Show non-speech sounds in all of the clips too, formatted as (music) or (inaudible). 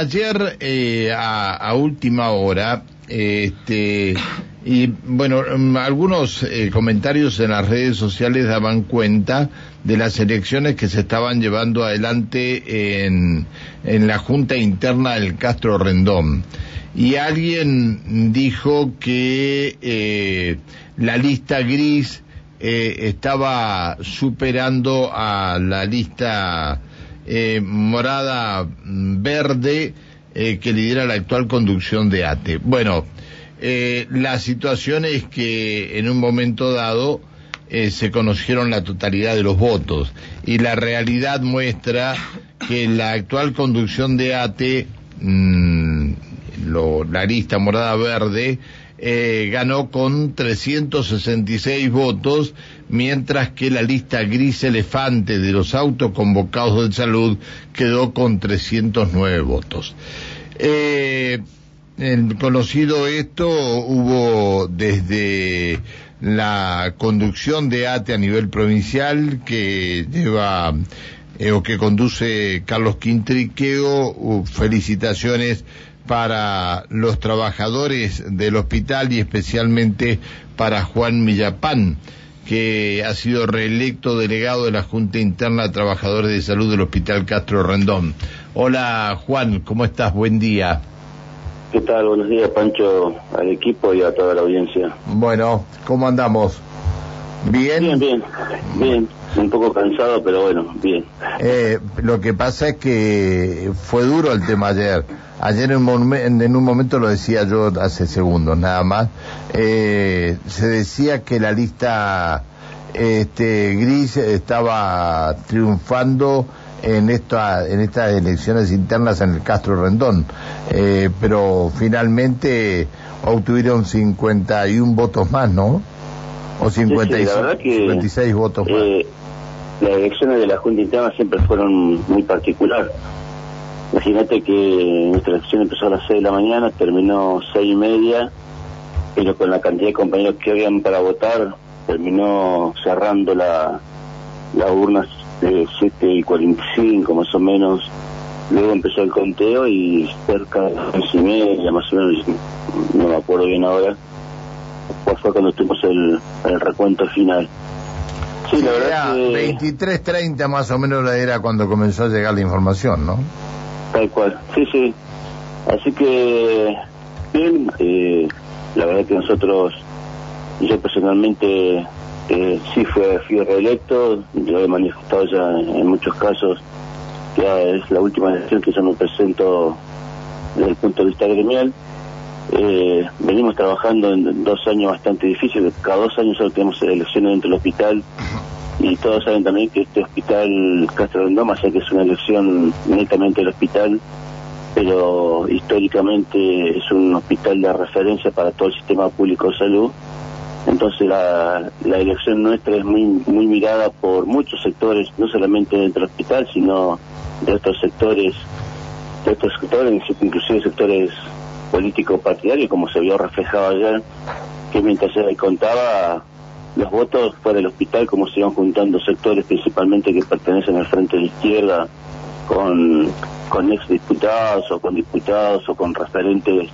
ayer eh, a, última hora, este, y bueno, mm, algunos eh, comentarios en las redes sociales daban cuenta de las elecciones que se estaban llevando adelante en, en la Junta Interna del Castro Rendón. Y alguien dijo que eh, la lista gris estaba superando a la lista eh, morada mm, verde eh, que lidera la actual conducción de ATE. Bueno, eh, la situación es que en un momento dado se conocieron la totalidad de los votos y la realidad muestra que la actual conducción de ATE, mm, la lista morada verde, eh, ganó con 366 votos, mientras que la lista gris elefante de los autoconvocados de salud quedó con 309 votos. Eh, conocido esto, hubo desde la conducción de ATE a nivel provincial que lleva eh, o que conduce Carlos Quintriqueo, felicitaciones para los trabajadores del hospital y especialmente para Juan Millapán, que ha sido reelecto delegado de la Junta Interna de Trabajadores de Salud del Hospital Castro Rendón. Hola Juan, ¿cómo estás? Buen día. ¿Qué tal? Buenos días, Pancho, al equipo y a toda la audiencia. Bueno, ¿cómo andamos? ¿Bien? Bien, bien, bien. Un poco cansado, pero bueno, bien. Eh, lo que pasa es que fue duro el tema ayer Ayer en, un momento lo decía yo hace segundos nada más, eh, se decía que la lista este, gris estaba triunfando en esta en estas elecciones internas en el Castro Rendón, eh, pero finalmente obtuvieron 51 votos más, ¿no? O 56, votos más. Eh, las elecciones de la Junta Interna siempre fueron muy particulares Imagínate que nuestra elección empezó a las 6 de la mañana, terminó seis y media, pero con la cantidad de compañeros que habían para votar, terminó cerrando la, la urna de 7 y 45 más o menos. Luego empezó el conteo y cerca de las 6 y media, más o menos, no me acuerdo bien ahora, pues fue cuando tuvimos el, el recuento final. Sí, la verdad que... 23.30 más o menos era cuando comenzó a llegar la información, ¿no? Tal cual, sí, sí. Así que, bien, eh, la verdad que nosotros, yo personalmente, eh, sí fue, fui reelecto, yo he manifestado ya en, muchos casos que es la última elección que yo me presento desde el punto de vista gremial. Eh, venimos trabajando en dos años bastante difíciles, cada dos años solo tenemos elecciones dentro del hospital y todos saben también que este hospital Castro Rendón, sé que es una elección netamente del hospital, pero históricamente es un hospital de referencia para todo el sistema público de salud. Entonces la, la elección nuestra es muy, muy mirada por muchos sectores, no solamente dentro del hospital, sino de otros sectores, de otros sectores, inclusive sectores políticos partidarios, como se vio reflejado ayer, que mientras se contaba los votos fuera del hospital, como se iban juntando sectores principalmente que pertenecen al frente de izquierda, con, con ex diputados o con diputados o con referentes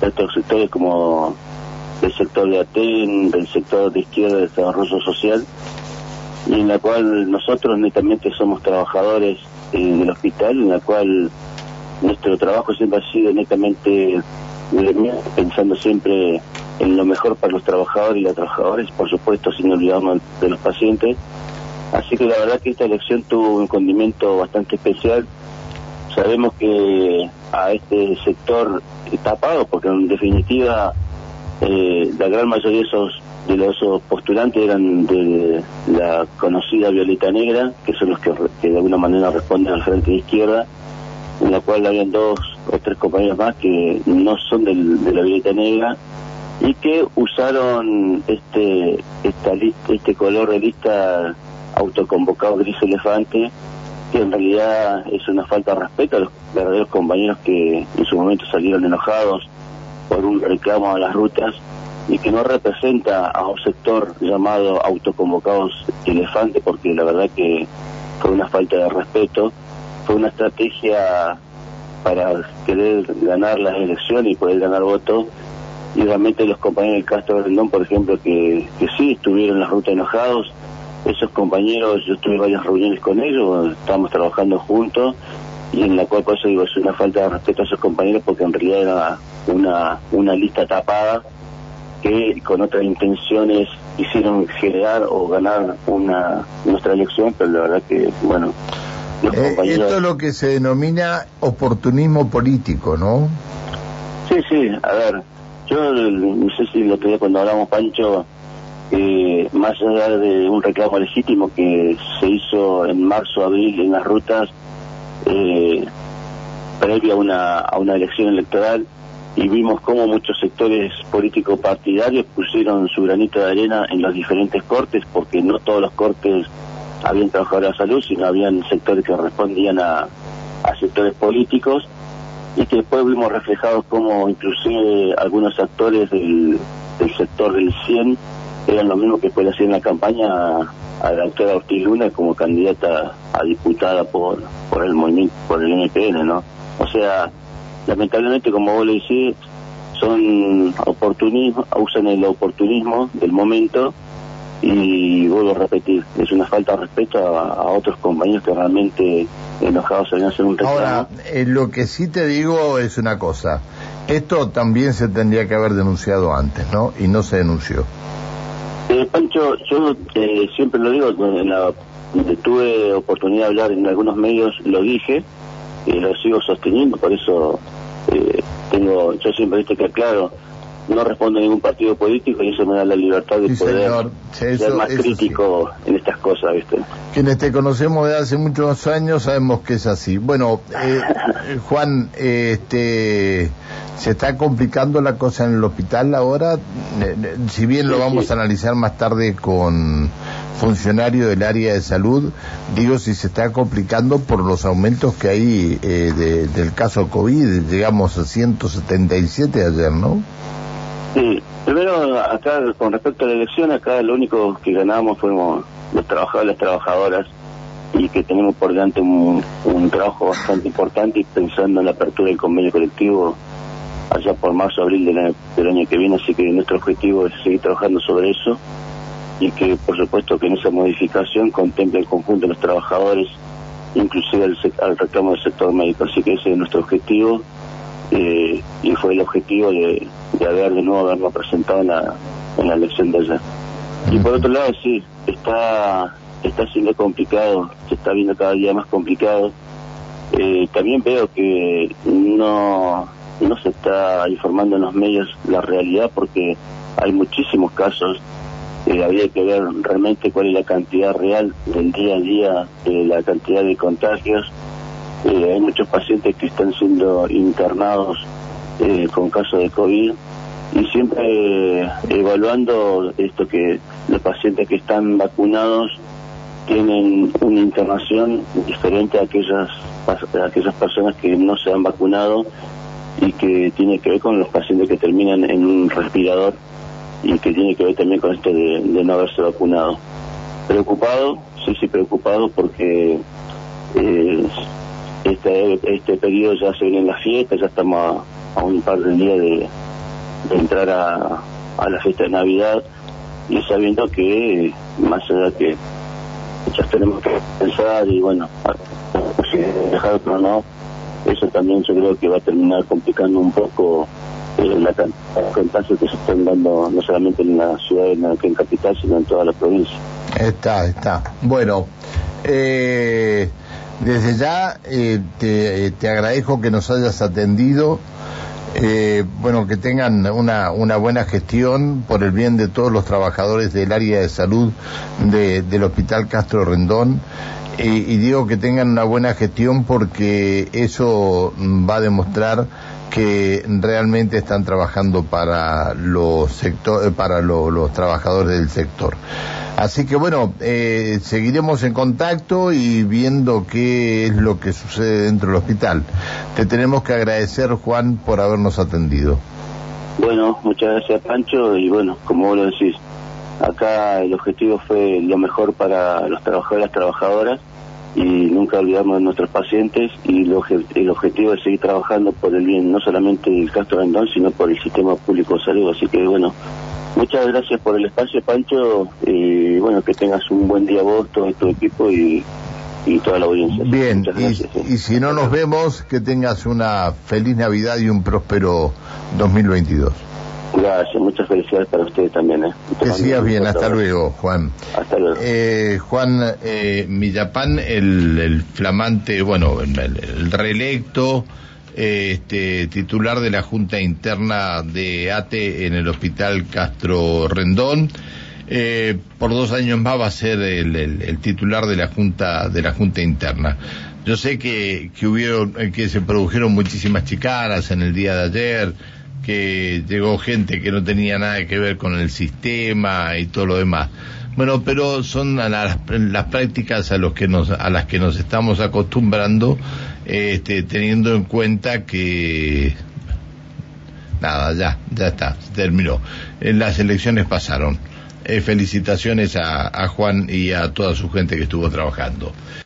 de otros sectores como del sector de ATEN, del sector de izquierda de desarrollo social, y en la cual nosotros netamente somos trabajadores eh, del hospital, en la cual nuestro trabajo siempre ha sido netamente pensando siempre en lo mejor para los trabajadores y las trabajadoras, por supuesto sin olvidarnos de los pacientes. Así que la verdad que esta elección tuvo un condimento bastante especial. Sabemos que a este sector tapado, porque en definitiva eh, la gran mayoría de esos de los postulantes eran de la conocida Violeta Negra, que son los que, de alguna manera responden al frente de izquierda, en la cual habían dos o tres compañeros más que no son de la Violeta Negra y que usaron este esta este color de lista autoconvocado gris elefante que en realidad es una falta de respeto a los verdaderos compañeros que en su momento salieron enojados por un reclamo a las rutas y que no representa a un sector llamado autoconvocados elefante porque la verdad que fue una falta de respeto, fue una estrategia para querer ganar las elecciones y poder ganar votos. Y realmente los compañeros del Castro Rendón, por ejemplo, que, sí estuvieron en la ruta enojados, esos compañeros, yo tuve varias reuniones con ellos, estábamos trabajando juntos y en la cual por eso digo, es una falta de respeto a esos compañeros porque en realidad era una, una lista tapada que con otras intenciones quisieron generar o ganar una nuestra elección, pero la verdad que, bueno, eh, esto es lo que se denomina oportunismo político, ¿no? Sí, sí, a ver, yo no sé si lo que cuando hablamos, Pancho, eh, más allá de un reclamo legítimo que se hizo en marzo, abril en las rutas, eh, previa a una, a una elección electoral, y vimos cómo muchos sectores políticos partidarios pusieron su granito de arena en los diferentes cortes, porque no todos los cortes habían trabajado la salud, sino habían sectores que respondían a, sectores políticos y que después vimos reflejados como inclusive algunos actores del, sector del 100 eran los mismos que después le hacían la campaña a, la doctora Ortiz Luna como candidata a diputada por, por el movimiento, por el NPN, ¿no? O sea, lamentablemente, como vos le decís, son oportunismo, usan el oportunismo del momento y vuelvo a repetir, es una falta de respeto a, otros compañeros que realmente enojados se hacer un reclamo. Ahora, eh, lo que sí te digo es una cosa, esto también se tendría que haber denunciado antes, ¿no? Y no se denunció. Eh, Pancho, yo eh, siempre lo digo, en la, tuve oportunidad de hablar en algunos medios, lo dije, y lo sigo sosteniendo, por eso eh, tengo, yo siempre visto que claro, no respondo a ningún partido político y eso me da la libertad de poder ser más crítico en estas cosas, ¿viste? Quienes te conocemos de hace muchos años sabemos que es así. Bueno, eh, (laughs) Juan, este, ¿se está complicando la cosa en el hospital ahora? Eh, si bien lo vamos a analizar más tarde con funcionario del área de salud, digo si se está complicando por los aumentos que hay eh, del caso COVID, llegamos a 177 ayer, ¿no? Acá con respecto a la elección, acá lo único que ganamos fuimos los trabajadores, las trabajadoras y que tenemos por delante un, trabajo bastante importante y pensando en la apertura del convenio colectivo allá por marzo, abril del año, que viene, así que nuestro objetivo es seguir trabajando sobre eso y que por supuesto que en esa modificación contemple el conjunto de los trabajadores, inclusive al, al reclamo del sector médico, así que ese es nuestro objetivo eh, y fue el objetivo de, haber de nuevo haberlo presentado en la, en la elección de ayer. Y por otro lado, sí, está, está siendo complicado, se está viendo cada día más complicado. Eh, también veo que no, no se está informando en los medios la realidad porque hay muchísimos casos. Eh, habría que ver realmente cuál es la cantidad real del día a día de la cantidad de contagios eh, hay muchos pacientes que están siendo internados eh, con casos de COVID y siempre eh, evaluando esto que los pacientes que están vacunados tienen una internación diferente a aquellas, a aquellas personas que no se han vacunado y que tiene que ver con los pacientes que terminan en un respirador y que tiene que ver también con esto de, no haberse vacunado. Preocupado, sí, sí, preocupado porque eh, este, este periodo ya se viene en la fiesta, ya estamos a, un par de días de, entrar a, la fiesta de Navidad y sabiendo que más allá que ya tenemos que pensar y bueno, dejar otro no, eso también yo creo que va a terminar complicando un poco eh, la cantidad de que se están dando no solamente en la ciudad de en capital, sino en toda la provincia. Está, está. Bueno, eh, desde ya eh, te, te, agradezco que nos hayas atendido. Eh, bueno, que tengan una, una buena gestión por el bien de todos los trabajadores del área de salud del Hospital Castro Rendón. y digo que tengan una buena gestión porque eso va a demostrar que realmente están trabajando para los sector, para los trabajadores del sector. Así que bueno, eh, seguiremos en contacto y viendo qué es lo que sucede dentro del hospital. Te tenemos que agradecer, Juan, por habernos atendido. Bueno, muchas gracias, Pancho, y bueno, como vos lo decís, acá el objetivo fue lo mejor para los trabajadores las trabajadoras, y nunca olvidamos de nuestros pacientes y el objetivo es seguir trabajando por el bien no solamente del Castro Rendón, sino por el sistema público de salud. Así que bueno, muchas gracias por el espacio, Pancho, y bueno, que tengas un buen día vos, todo tu equipo y, toda la audiencia. Bien, y, si no nos vemos, que tengas una feliz Navidad y un próspero 2022. Gracias, muchas felicidades para ustedes también. ¿eh? Que sigas bien, hasta luego, Juan. Hasta luego. Eh, Juan eh, Millapán, el, flamante, bueno, el, reelecto, este, titular de la Junta Interna de ATE en el Hospital Castro Rendón. Eh, por dos años más va a ser el, titular de la Junta, de la Junta Interna. Yo sé que, que hubieron, que se produjeron muchísimas chicaras en el día de ayer, que llegó gente que no tenía nada que ver con el sistema y todo lo demás. Bueno, pero son las, prácticas a, los que nos, a las que nos estamos acostumbrando, este, teniendo en cuenta que nada, ya, ya está, se terminó. Las elecciones pasaron. Eh, felicitaciones a Juan y a toda su gente que estuvo trabajando.